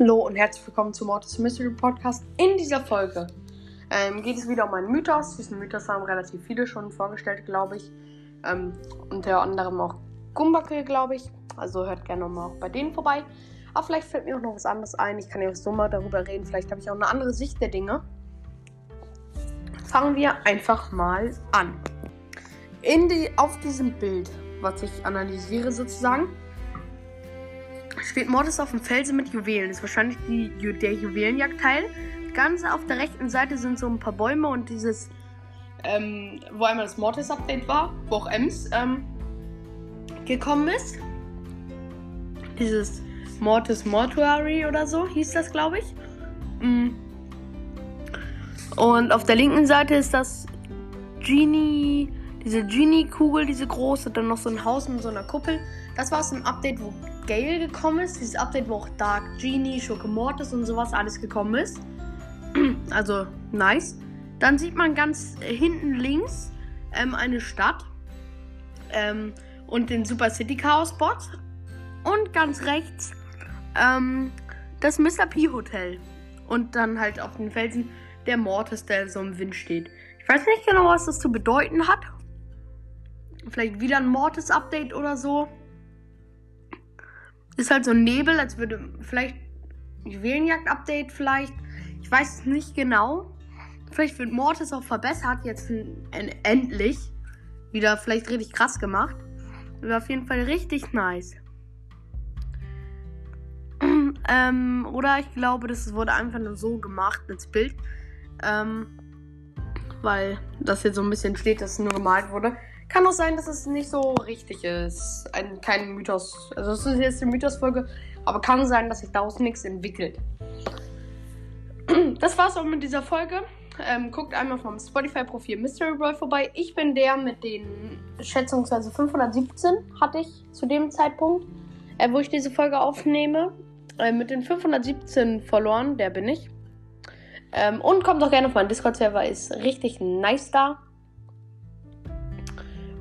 Hallo und herzlich willkommen zum Mortis Mystery Podcast. In dieser Folge ähm, geht es wieder um einen Mythos. Diesen Mythos haben relativ viele schon vorgestellt, glaube ich. Ähm, unter anderem auch Gumbacke, glaube ich. Also hört gerne mal auch bei denen vorbei. Aber vielleicht fällt mir auch noch was anderes ein. Ich kann ja auch so mal darüber reden. Vielleicht habe ich auch eine andere Sicht der Dinge. Fangen wir einfach mal an. In die, auf diesem Bild, was ich analysiere sozusagen, steht Mortis auf dem Felsen mit Juwelen. Das ist wahrscheinlich die, der Juwelenjagdteil. Ganz auf der rechten Seite sind so ein paar Bäume und dieses, ähm, wo einmal das Mortis-Update war, wo auch Ems ähm, gekommen ist. Dieses Mortis Mortuary oder so hieß das, glaube ich. Mm. Und auf der linken Seite ist das Genie, diese Genie-Kugel, diese große, dann noch so ein Haus mit so einer Kuppel. Das war aus dem Update, wo Gale gekommen ist. Dieses Update, wo auch Dark Genie, Schurke Mortis und sowas alles gekommen ist. Also, nice. Dann sieht man ganz hinten links ähm, eine Stadt ähm, und den Super City Chaos Bot. Und ganz rechts ähm, das Mr. P Hotel. Und dann halt auf den Felsen der Mortis, der so im Wind steht. Ich weiß nicht genau, was das zu bedeuten hat. Vielleicht wieder ein Mortis-Update oder so. Ist halt so ein Nebel, als würde vielleicht Juwelenjagd-Update vielleicht. Ich weiß es nicht genau. Vielleicht wird Mortis auch verbessert, jetzt endlich. Wieder vielleicht richtig krass gemacht. Wäre auf jeden Fall richtig nice. ähm, oder ich glaube, das wurde einfach nur so gemacht als Bild. Ähm, weil das jetzt so ein bisschen steht, dass es nur gemalt wurde. Kann auch sein, dass es nicht so richtig ist. Ein, kein Mythos. Also es ist jetzt eine Mythos-Folge, aber kann sein, dass sich daraus nichts entwickelt. Das war's auch mit dieser Folge. Ähm, guckt einmal vom Spotify-Profil Mystery Boy vorbei. Ich bin der mit den schätzungsweise 517 hatte ich zu dem Zeitpunkt, äh, wo ich diese Folge aufnehme. Äh, mit den 517 verloren, der bin ich. Ähm, und kommt doch gerne auf meinen Discord-Server, ist richtig nice da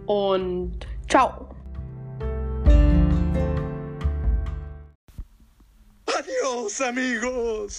und ciao. Adios, amigos.